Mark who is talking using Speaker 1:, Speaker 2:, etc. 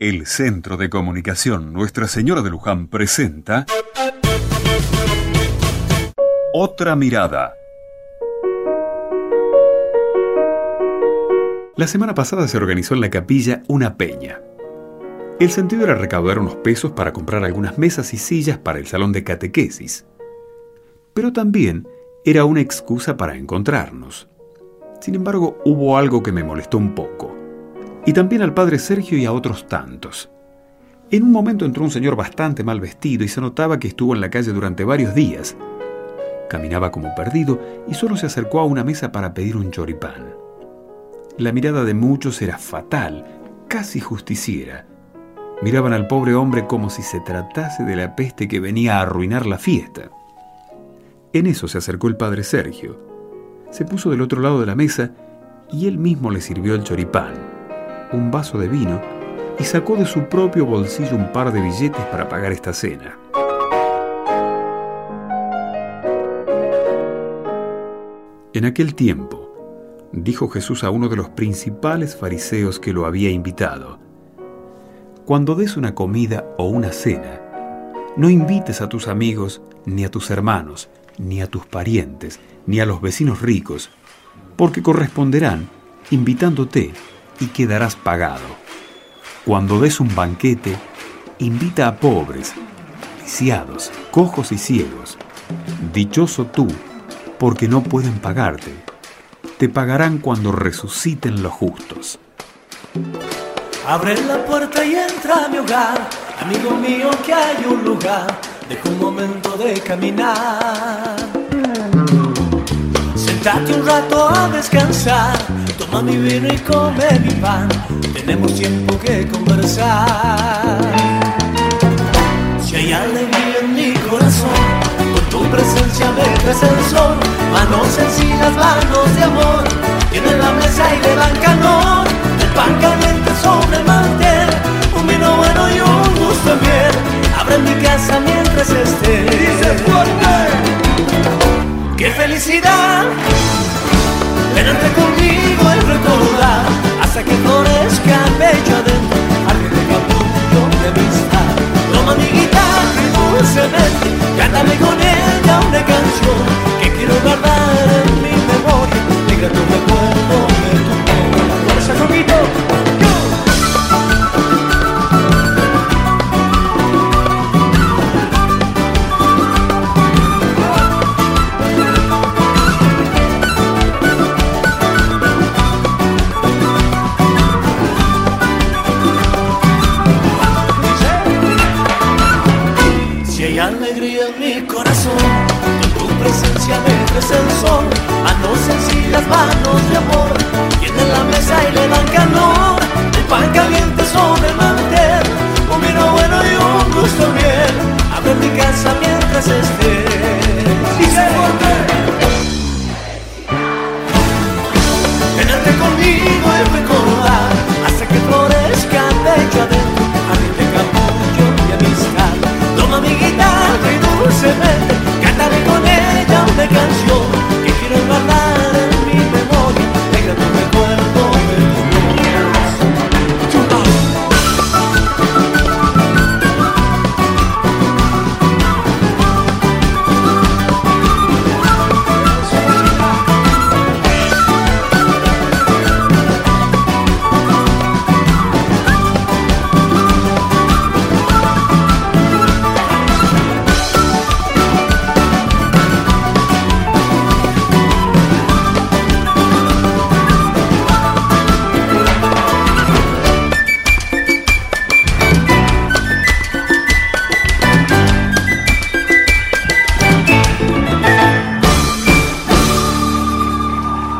Speaker 1: El Centro de Comunicación Nuestra Señora de Luján presenta Otra Mirada. La semana pasada se organizó en la capilla una peña. El sentido era recaudar unos pesos para comprar algunas mesas y sillas para el salón de catequesis. Pero también era una excusa para encontrarnos. Sin embargo, hubo algo que me molestó un poco y también al padre Sergio y a otros tantos. En un momento entró un señor bastante mal vestido y se notaba que estuvo en la calle durante varios días. Caminaba como perdido y solo se acercó a una mesa para pedir un choripán. La mirada de muchos era fatal, casi justiciera. Miraban al pobre hombre como si se tratase de la peste que venía a arruinar la fiesta. En eso se acercó el padre Sergio. Se puso del otro lado de la mesa y él mismo le sirvió el choripán un vaso de vino y sacó de su propio bolsillo un par de billetes para pagar esta cena. En aquel tiempo, dijo Jesús a uno de los principales fariseos que lo había invitado, Cuando des una comida o una cena, no invites a tus amigos, ni a tus hermanos, ni a tus parientes, ni a los vecinos ricos, porque corresponderán invitándote y quedarás pagado. Cuando des un banquete, invita a pobres, lisiados, cojos y ciegos. Dichoso tú, porque no pueden pagarte. Te pagarán cuando resuciten los justos.
Speaker 2: Abre la puerta y entra a mi hogar, amigo mío que hay un lugar, deja un momento de caminar. Sentate un rato a descansar, Toma mi vino y come mi pan, tenemos tiempo que conversar. Si hay alegría en mi corazón, con tu presencia me traes el sol, manos sencillas, manos de amor, tiene la mesa y le dan felicidad. Tenerte conmigo y recordar hasta que florezca bello alegría en mi corazón. Con tu presencia me crece el sol, manos sencillas, manos de amor. Tienen la mesa y le dan calor, el pan caliente sobre el mantel, un vino bueno y un gusto bien. Abre mi casa mientras estés. Y se